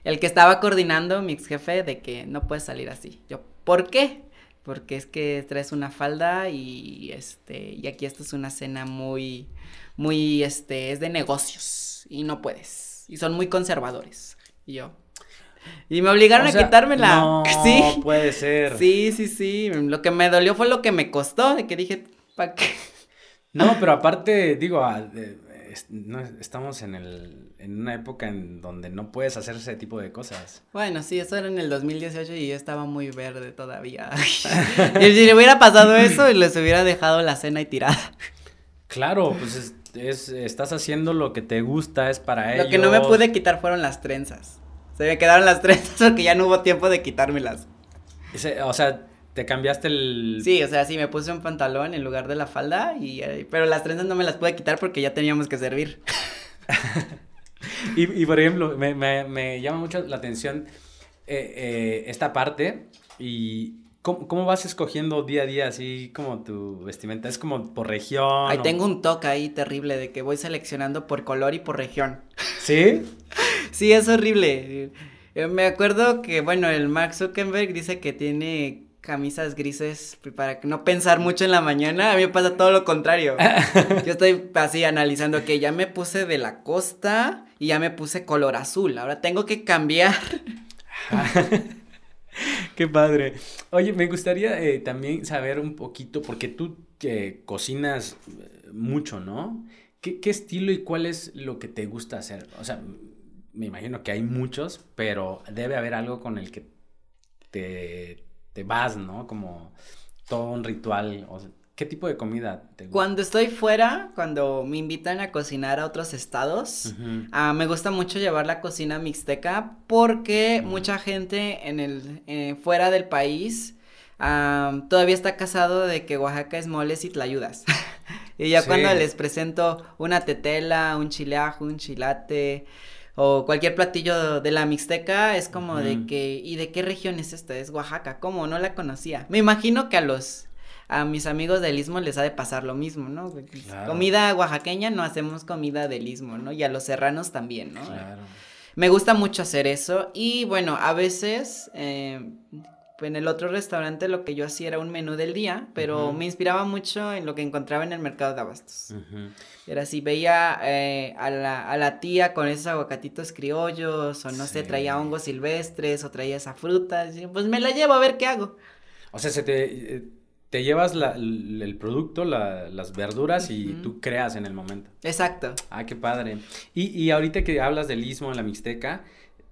el que estaba coordinando, mi ex jefe, de que no puedes salir así. Yo, ¿por qué? Porque es que traes una falda y este, y aquí esto es una cena muy, muy, este, es de negocios y no puedes. Y son muy conservadores. Y yo. Y me obligaron a quitármela. No, *laughs* sí. puede ser. Sí, sí, sí. Lo que me dolió fue lo que me costó, de que dije, ¿para qué? No, pero aparte, digo, ah, no, estamos en, el, en una época en donde no puedes hacer ese tipo de cosas. Bueno, sí, eso era en el 2018 y yo estaba muy verde todavía. *laughs* y si le hubiera pasado eso, les hubiera dejado la cena y tirada. Claro, pues es, es, estás haciendo lo que te gusta, es para ellos. Lo que no me pude quitar fueron las trenzas. Se me quedaron las *laughs* trenzas porque ya no hubo tiempo de quitármelas. o sea, te cambiaste el... Sí, o sea, sí, me puse un pantalón en lugar de la falda, y, eh, pero las trenzas no me las pude quitar porque ya teníamos que servir. *laughs* y, y, por ejemplo, me, me, me, llama mucho la atención eh, eh, esta parte y ¿Cómo, vas escogiendo día a día así como tu vestimenta? ¿Es como por región? Ahí tengo un toque ahí terrible de que voy seleccionando por color y por región. ¿Sí? *laughs* sí, es horrible. Eh, me acuerdo que, bueno, el Mark Zuckerberg dice que tiene camisas grises para no pensar mucho en la mañana. A mí me pasa todo lo contrario. *laughs* Yo estoy así analizando que ya me puse de la costa y ya me puse color azul. Ahora tengo que cambiar. *laughs* *laughs* Qué padre. Oye, me gustaría eh, también saber un poquito, porque tú eh, cocinas eh, mucho, ¿no? ¿Qué, estilo y cuál es lo que te gusta hacer? O sea, me imagino que hay muchos, pero debe haber algo con el que te, te vas, ¿no? Como todo un ritual. ¿Qué tipo de comida te gusta? Cuando estoy fuera, cuando me invitan a cocinar a otros estados, ah, me gusta mucho llevar la cocina mixteca porque mucha gente en el eh, fuera del país ah, todavía está casado de que Oaxaca es moles y tlayudas. *laughs* y ya cuando les presento una tetela, un chileajo, un chilate o cualquier platillo de la Mixteca, es como de que, ¿y de qué región es esta? Es Oaxaca, ¿cómo? No la conocía. Me imagino que a los a mis amigos del Istmo les ha de pasar lo mismo, ¿no? Comida oaxaqueña no hacemos comida del Istmo, ¿no? Y a los serranos también, ¿no? Claro. Me gusta mucho hacer eso y bueno, a veces eh, en el otro restaurante lo que yo hacía era un menú del día, pero me inspiraba mucho en lo que encontraba en el mercado de abastos. Era así, veía eh, a, la, a, la, tía con esos aguacatitos criollos, o no sé, traía hongos silvestres, o traía esa fruta, pues me la llevo a ver qué hago. O sea, se te, eh, te llevas el producto, las verduras y tú creas en el momento. Exacto. Ah, qué padre. Y, y ahorita que hablas del istmo en la Mixteca,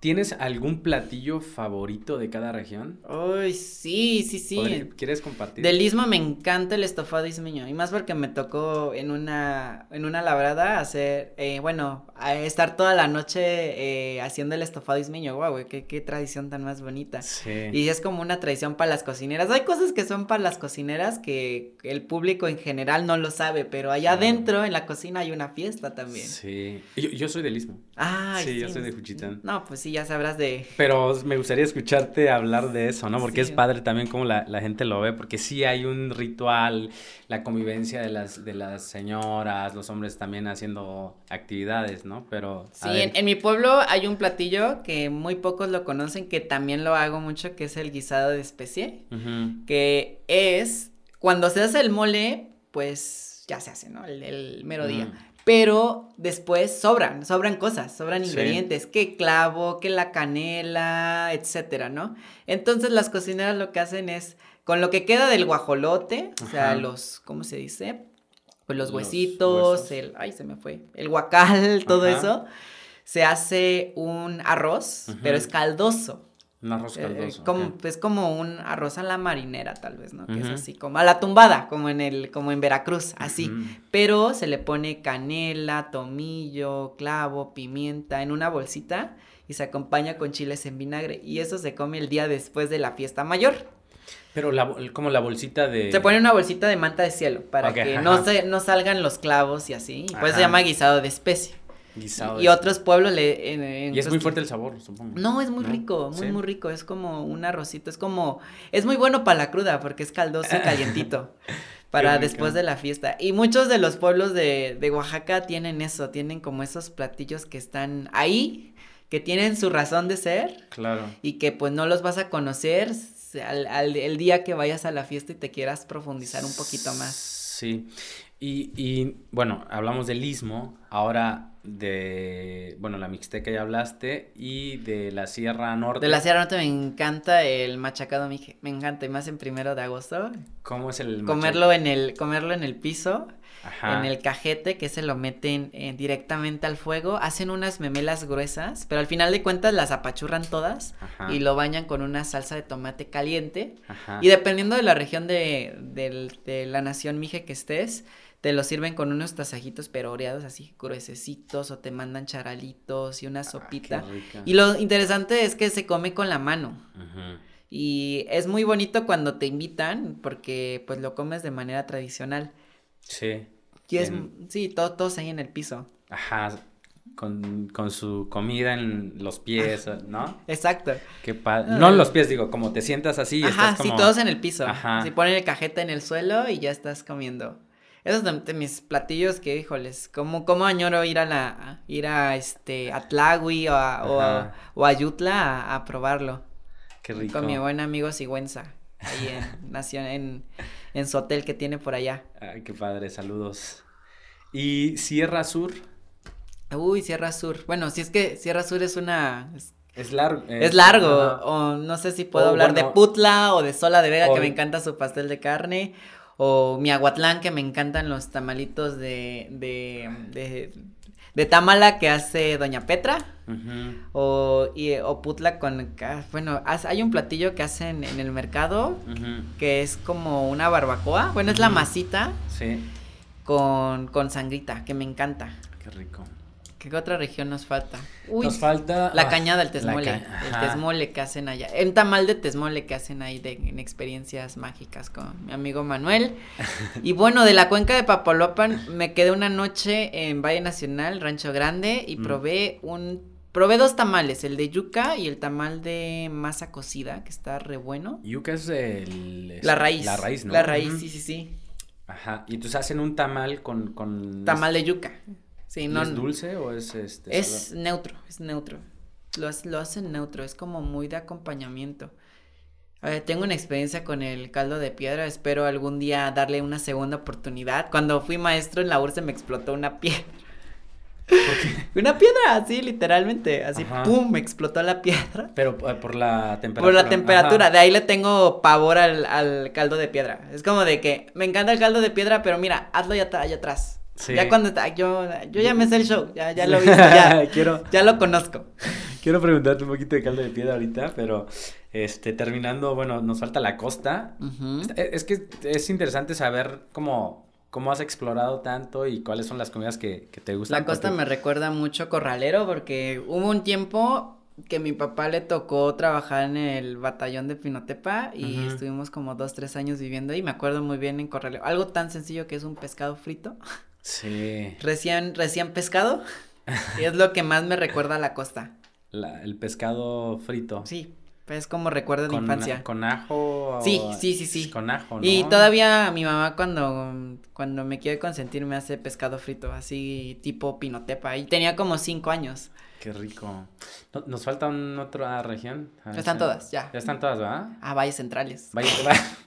¿Tienes algún platillo favorito de cada región? Uy, sí, sí, sí. ¿Quieres compartir? Del Istmo me encanta el estofado ismeño, y más porque me tocó en una, en una labrada hacer, eh, bueno, estar toda la noche eh, haciendo el estofado ismeño, guau, wow, qué, qué tradición tan más bonita. Sí. Y es como una tradición para las cocineras. Hay cosas que son para las cocineras que el público en general no lo sabe, pero allá adentro en la cocina hay una fiesta también. Sí, yo, yo soy del Istmo. Ah, sí, yo soy de Juchitán. No, pues sí, ya sabrás de... Pero me gustaría escucharte hablar de eso, ¿no? Porque es padre también como la, gente lo ve, porque sí hay un ritual, la convivencia de las, de las señoras, los hombres también haciendo actividades, ¿no? Pero... Sí, en, mi pueblo hay un platillo que muy pocos lo conocen, que también lo hago mucho, que es el guisado de especie, que es, cuando se hace el mole, pues ya se hace, ¿no? El, mero día pero después sobran, sobran cosas, sobran ingredientes, que clavo, que la canela, etcétera, ¿no? Entonces las cocineras lo que hacen es, con lo que queda del guajolote, o sea, los, ¿cómo se dice? Pues los, huesitos, el, ay, se me fue, el guacal, *laughs* todo eso, se hace un arroz, pero es caldoso. Un arroz eh, caldoso. como, Es como un arroz a la marinera, tal vez, ¿no? Que es así, como a la tumbada, como en el, como en Veracruz, así. Pero se le pone canela, tomillo, clavo, pimienta en una bolsita y se acompaña con chiles en vinagre. Y eso se come el día después de la fiesta mayor. Pero la, como la bolsita de... Se pone una bolsita de manta de cielo para que no, se, no salgan los clavos y así. pues se llama guisado de especie. Y, otros pueblos le... y es muy fuerte el sabor, supongo. No, es muy rico, muy, muy rico. Es como un arrocito, es como... Es muy bueno para la cruda porque es caldoso y *laughs* calientito. para después de la fiesta. Y muchos de los pueblos de, de Oaxaca tienen eso, tienen como esos platillos que están ahí, que tienen su razón de ser. Claro. Y que pues no los vas a conocer al, al, el día que vayas a la fiesta y te quieras profundizar un poquito más. Sí. Y, y bueno, hablamos del istmo, ahora de, bueno, la Mixteca ya hablaste, y de la Sierra Norte. De la Sierra Norte me encanta el machacado, me encanta, y más en primero de agosto. ¿Cómo es el Comerlo en el, comerlo en el piso, en el cajete, que se lo meten eh, directamente al fuego, hacen unas memelas gruesas, pero al final de cuentas las apachurran todas y lo bañan con una salsa de tomate caliente, y dependiendo de la región de, de la nación mije que estés, te lo sirven con unos tasajitos pero oreados así gruesecitos o te mandan charalitos y una ah, sopita. y lo interesante es que se come con la mano. Y es muy bonito cuando te invitan porque pues lo comes de manera tradicional. Sí. Y es, sí, todos ahí en el piso. Ajá, con, su comida en los pies, ¿no? Exacto. Qué padre. No en los pies, digo, como te sientas así. Ajá, estás como... sí, todos en el piso. Ajá. Si ponen el cajeta en el suelo y ya estás comiendo. Esos de, mis platillos que, híjoles, como, como añoro ir a la, ir a este, a Tlahui o a, o a, o Yutla a, probarlo. Qué rico. Con mi buen amigo Sigüenza, ahí en, *laughs* nació en, en su hotel que tiene por allá. Ay, qué padre, saludos. ¿Y Sierra Sur? Uy, Sierra Sur. Bueno, si es que Sierra Sur es una... Es, largo. Es, largo. O no sé si puedo hablar de Putla o de Sola de Vega, que me encanta su pastel de carne. O mi aguatlán, que me encantan los tamalitos de, de, de, de tamala que hace Doña Petra. o, y, o putla con, bueno, hay un platillo que hacen en el mercado que es como una barbacoa. Bueno, es la masita. Sí. Con, con sangrita, que me encanta. Qué rico. ¿Qué otra región nos falta? nos falta. La ah, cañada del Tesmole. el Tesmole que hacen allá. Un tamal de Tesmole que hacen ahí de, en experiencias mágicas con mi amigo Manuel. *laughs* y bueno, de la cuenca de Papalopan me quedé una noche en Valle Nacional, Rancho Grande, y mm. probé un. Probé dos tamales, el de yuca y el tamal de masa cocida, que está re bueno. Yuca es el. La raíz. La raíz, ¿no? La raíz, sí, sí, sí. Ajá. Y entonces hacen un tamal con. con tamal de yuca. ¿Es dulce o es este? Es neutro, es neutro. Lo, lo hacen neutro, es como muy de acompañamiento. tengo una experiencia con el caldo de piedra, espero algún día darle una segunda oportunidad. Cuando fui maestro en la URSS me explotó una piedra. *laughs* una piedra, así literalmente, así pum, me explotó la piedra. *laughs* Pero eh, por la temperatura. Por la temperatura, de ahí le tengo pavor al, al, caldo de piedra. Es como de que me encanta el caldo de piedra, pero mira, hazlo allá, allá atrás. Ya cuando yo, yo ya me sé el show, ya, ya lo vi, ya, *laughs* Quiero... ya lo conozco. quiero preguntarte un poquito de caldo de piedra ahorita, pero este, terminando, bueno, nos falta la costa. es, que es interesante saber cómo, cómo has explorado tanto y cuáles son las comidas que, te gustan. La costa me recuerda mucho Corralero porque hubo un tiempo que mi papá le tocó trabajar en el batallón de Pinotepa y estuvimos como dos, tres años viviendo ahí. Me acuerdo muy bien en Corralero. Algo tan sencillo que es un pescado frito. *laughs* Sí. Recién, recién pescado. es lo que más me recuerda a la costa. el pescado frito. Sí, es como recuerdo de infancia. ¿Con ajo? Sí, sí, sí, sí. Con ajo, ¿no? Y todavía mi mamá cuando, cuando me quiere consentir me hace pescado frito, así tipo pinotepa. Y tenía como cinco años. Qué rico. ¿Nos falta otra región? están todas, ya. Ya están todas, ¿verdad? Ah, valles centrales. Valles, *laughs*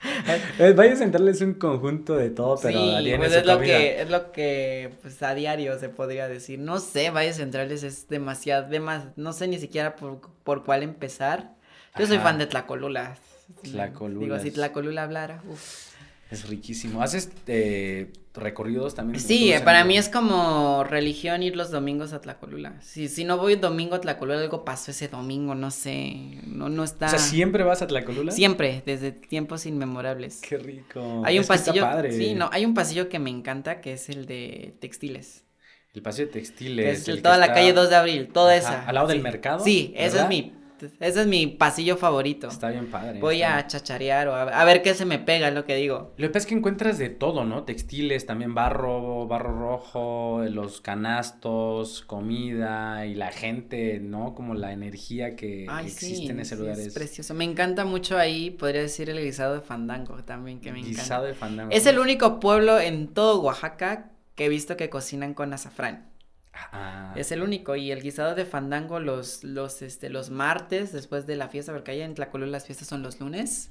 *laughs* Valle Central es un conjunto de todo, pero sí, pues es lo que es lo que pues a diario se podría decir. No sé, Valles Centrales es demasiado, no sé ni siquiera por, por cuál empezar. Yo soy fan de Tlacolula. Tlacolula. Digo, si Tlacolula hablara, uf. Es riquísimo. ¿Haces eh, recorridos también? Sí, para mí es como religión ir los domingos a Tlacolula. Si, si no voy domingo a Tlacolula, algo pasó ese domingo, no sé, no, no está. O sea, ¿siempre vas a Tlacolula? Siempre, desde tiempos inmemorables. Qué rico. Hay un pasillo, sí, no, hay un pasillo que me encanta que es el de textiles. El pasillo de textiles. es toda la calle 2 de abril, toda esa. ¿Al lado del mercado? Sí, ese es mi ese es mi pasillo favorito. Está bien padre. Voy a chacharear o a, ver qué se me pega, es lo que digo. Lo que pasa es que encuentras de todo, ¿no? Textiles, también barro, barro rojo, los canastos, comida y la gente, ¿no? Como la energía que existe en ese lugar. Es, precioso. Me encanta mucho ahí, podría decir el guisado de fandango también, que me encanta. Guisado de fandango. Es el único pueblo en todo Oaxaca que he visto que cocinan con azafrán. Ah. Es el único. Y el guisado de fandango los, los, este, los martes después de la fiesta, porque allá en Tlacolula las fiestas son los lunes.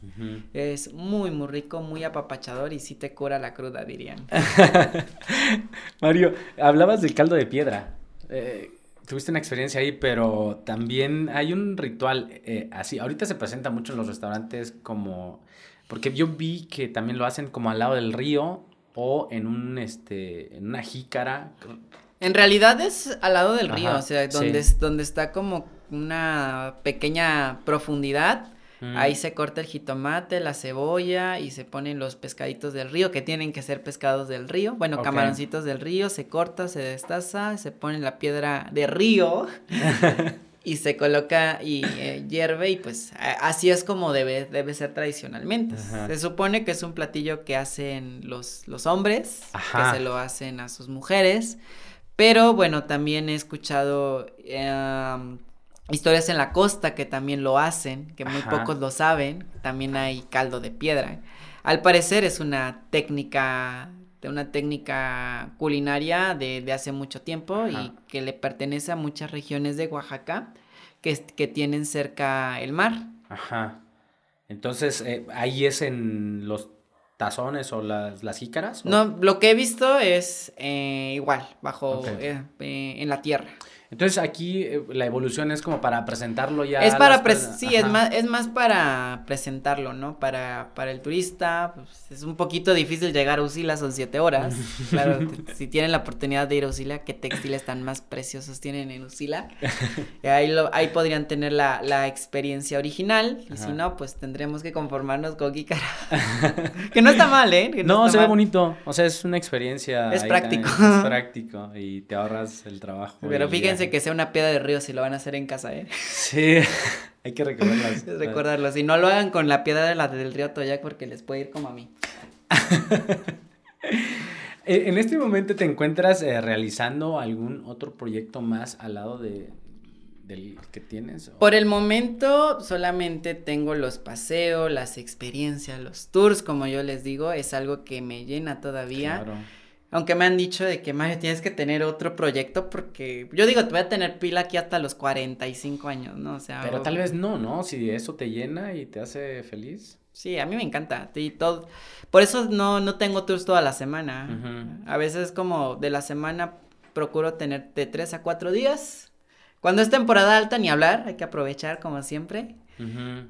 Es muy, muy rico, muy apapachador y sí te cura la cruda, dirían. *laughs* Mario, hablabas del caldo de piedra. Eh, tuviste una experiencia ahí, pero también hay un ritual eh, así. Ahorita se presenta mucho en los restaurantes como... Porque yo vi que también lo hacen como al lado del río o en un este en una jícara en realidad es al lado del río, o sea, donde, donde está como una pequeña profundidad. Mm. Ahí se corta el jitomate, la cebolla y se ponen los pescaditos del río, que tienen que ser pescados del río. Bueno, camaroncitos del río, se corta, se destaza, se pone la piedra de río *laughs* y se coloca y eh, hierve y pues así es como debe, debe ser tradicionalmente. Se supone que es un platillo que hacen los, los hombres, que se lo hacen a sus mujeres. Pero bueno, también he escuchado em, historias en la costa que también lo hacen, que muy pocos lo saben. También hay caldo de piedra. Al parecer es una técnica de una técnica culinaria de, de hace mucho tiempo y que le pertenece a muchas regiones de Oaxaca que, que tienen cerca el mar. Ajá. Entonces, eh, ahí es en los tazones o las, las jícaras? No, lo que he visto es eh, igual, bajo, eh, eh, en la tierra. Entonces aquí eh, la evolución es como para presentarlo ya. Es para, sí, es más, es más para presentarlo, ¿no? Para, para el turista, pues, es un poquito difícil llegar a Usila, son siete horas. *laughs* claro, si tienen la oportunidad de ir a Usila, ¿qué textiles tan más preciosos tienen en Usila? *laughs* ahí, lo, ahí podrían tener la, la experiencia original, y si no, pues tendremos que conformarnos con Kikara. *laughs* que no está mal, ¿eh? no, se ve bonito, o sea, es una experiencia. Es práctico. es práctico, y te ahorras el trabajo. Pero fíjense que sea una piedra de río si lo van a hacer en casa, ¿eh? Sí, *laughs* hay que recordarlas. *laughs* recordarlos. Y no lo hagan con la piedra de la del río Toyac porque les puede ir como a mí. *laughs* en este momento te encuentras eh, realizando algún otro proyecto más al lado de, del que tienes? Por el momento solamente tengo los paseos, las experiencias, los tours, como yo les digo, es algo que me llena todavía. Claro. Aunque me han dicho de que Mario tienes que tener otro proyecto porque yo digo, te voy a tener pila aquí hasta los 45 años, ¿no? O sea, pero tal vez no, ¿no? Si eso te llena y te hace feliz. Sí, a mí me encanta. Y todo por eso no no tengo tours toda la semana. A veces como de la semana procuro tener de 3 a 4 días. Cuando es temporada alta ni hablar, hay que aprovechar como siempre.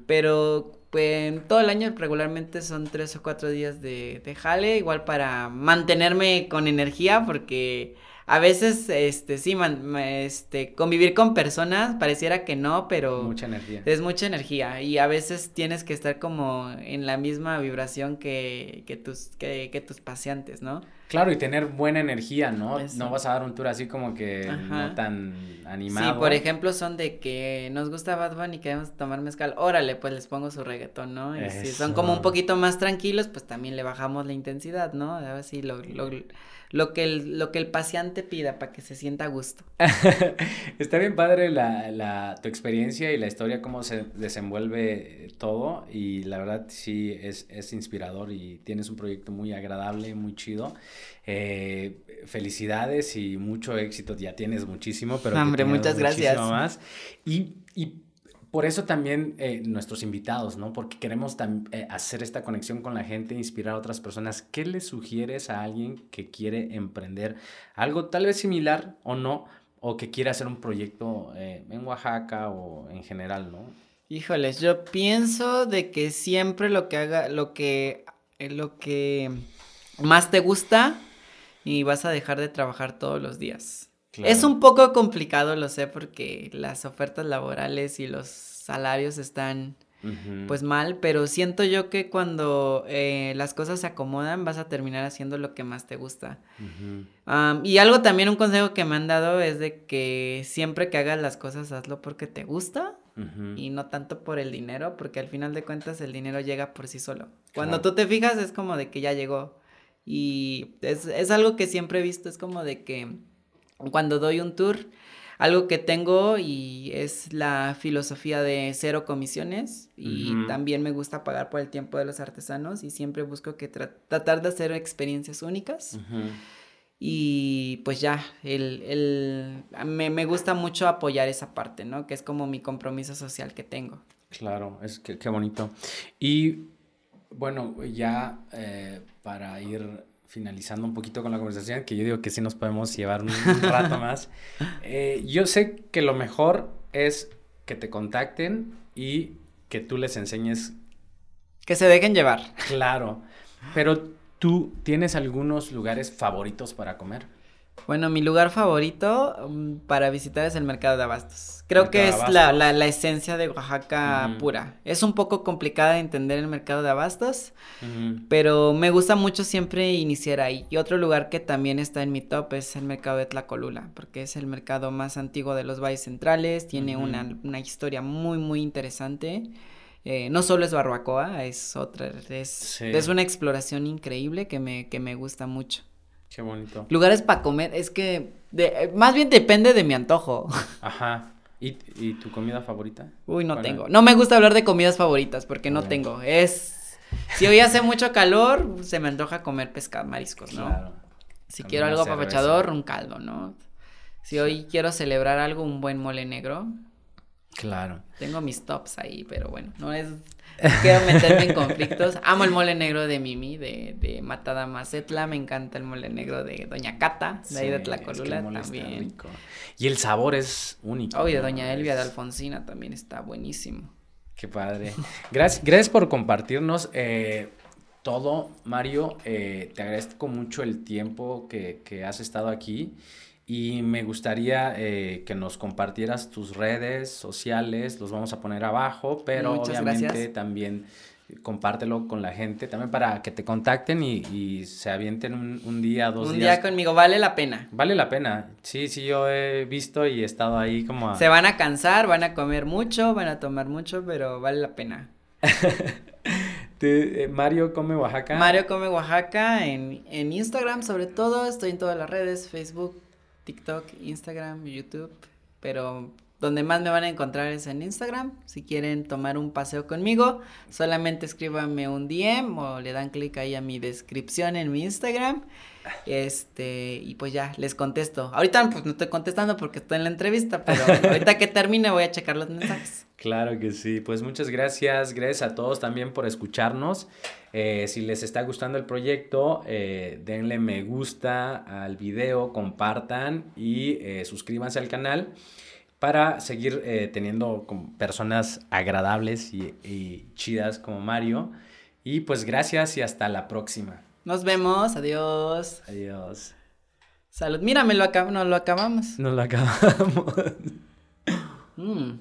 Pero pues todo el año regularmente son tres o cuatro días de, de jale, igual para mantenerme con energía, porque a veces, este, sí, man, este, convivir con personas pareciera que no, pero. Mucha energía. Es mucha energía y a veces tienes que estar como en la misma vibración que, que tus, que, que tus pacientes, ¿no? Claro, y tener buena energía, ¿no? No vas a dar un tour así como que no tan animado. Sí, por ejemplo, son de que nos gusta Bad Bunny y queremos tomar mezcal. Órale, pues les pongo su reggaetón, ¿no? Y si son como un poquito más tranquilos, pues también le bajamos la intensidad, ¿no? A ver si lo, lo, lo que el, lo que el paciente pida para que se sienta a gusto. *laughs* Está bien padre la, la, tu experiencia y la historia, cómo se desenvuelve todo y la verdad sí es, es inspirador y tienes un proyecto muy agradable, muy chido. Eh, felicidades y mucho éxito, ya tienes muchísimo, pero... Hombre, muchas gracias. Más. Y, y por eso también eh, nuestros invitados, ¿no? Porque queremos eh, hacer esta conexión con la gente, inspirar a otras personas. ¿Qué le sugieres a alguien que quiere emprender algo tal vez similar o no, o que quiere hacer un proyecto eh, en Oaxaca o en general, ¿no? Híjoles, yo pienso de que siempre lo que haga, lo que, lo que más te gusta y vas a dejar de trabajar todos los días. Es un poco complicado, lo sé, porque las ofertas laborales y los salarios están pues mal, pero siento yo que cuando eh, las cosas se acomodan vas a terminar haciendo lo que más te gusta. y algo también, un consejo que me han dado es de que siempre que hagas las cosas hazlo porque te gusta y no tanto por el dinero, porque al final de cuentas el dinero llega por sí solo. Cuando tú te fijas es como de que ya llegó. Y es, es algo que siempre he visto, es como de que cuando doy un tour, algo que tengo y es la filosofía de cero comisiones y también me gusta pagar por el tiempo de los artesanos y siempre busco que tratar de hacer experiencias únicas. Y pues ya, el, el, me, me, gusta mucho apoyar esa parte, ¿no? Que es como mi compromiso social que tengo. Claro, es que qué bonito. Y bueno, ya eh, para ir finalizando un poquito con la conversación, que yo digo que sí nos podemos llevar un, *laughs* rato más. Eh, yo sé que lo mejor es que te contacten y que tú les enseñes. Que se dejen llevar. Claro. Pero tú tienes algunos lugares favoritos para comer. Bueno, mi lugar favorito um, para visitar es el mercado de abastos. Creo que es la, la, la, esencia de Oaxaca pura. Es un poco complicada de entender el mercado de abastos, pero me gusta mucho siempre iniciar ahí. Y otro lugar que también está en mi top es el mercado de Tlacolula, porque es el mercado más antiguo de los valles centrales, tiene una, una, historia muy, muy interesante. Eh, no solo es barbacoa, es otra, es, es una exploración increíble que me, que me gusta mucho. Qué bonito. Lugares para comer, es que de, más bien depende de mi antojo. *laughs* Ajá. ¿Y, ¿Y, tu comida favorita? Uy, no tengo. No me gusta hablar de comidas favoritas porque no tengo. Es. Si hoy hace mucho calor, se me antoja comer pescado, mariscos, ¿no? Claro. Si quiero algo apapachador, un caldo, ¿no? Si hoy quiero celebrar algo, un buen mole negro. Claro. Tengo mis tops ahí, pero bueno, no es quiero meterme en conflictos. *laughs* Amo el mole negro de Mimi, de, de Matada Macetla. Me encanta el mole negro de Doña Cata, de ahí de Tlacolula también. Y el sabor es único. Oh, de Doña Elvia de Alfonsina también está buenísimo. Qué padre. Gracias, gracias por compartirnos. Eh, todo, Mario. Eh, te agradezco mucho el tiempo que, que has estado aquí y me gustaría eh, que nos compartieras tus redes sociales, los vamos a poner abajo, pero obviamente también compártelo con la gente, también para que te contacten y, se avienten un, día, dos días. Un día conmigo, vale la pena. Vale la pena, sí, sí, yo he visto y he estado ahí como... Se van a cansar, van a comer mucho, van a tomar mucho, pero vale la pena. *laughs* Eh, Mario Come Oaxaca. Mario Come Oaxaca en, en Instagram sobre todo, estoy en todas las redes, Facebook, TikTok, Instagram, YouTube, pero donde más me van a encontrar es en Instagram. Si quieren tomar un paseo conmigo, solamente escríbanme un DM o le dan clic ahí a mi descripción en mi Instagram. Este, y pues ya, les contesto. Ahorita pues no estoy contestando porque estoy en la entrevista, pero ahorita que termine voy a checar los mensajes. *laughs* Claro que sí, pues muchas gracias, gracias a todos también por escucharnos. Eh, si les está gustando el proyecto, eh, denle me gusta al video, compartan y eh, suscríbanse al canal para seguir teniendo personas agradables y, y chidas como Mario. Y pues gracias y hasta la próxima. Nos vemos, adiós. Adiós. Salud. Mira, me lo acab- nos lo acabamos. Nos lo acabamos. *laughs* Mm.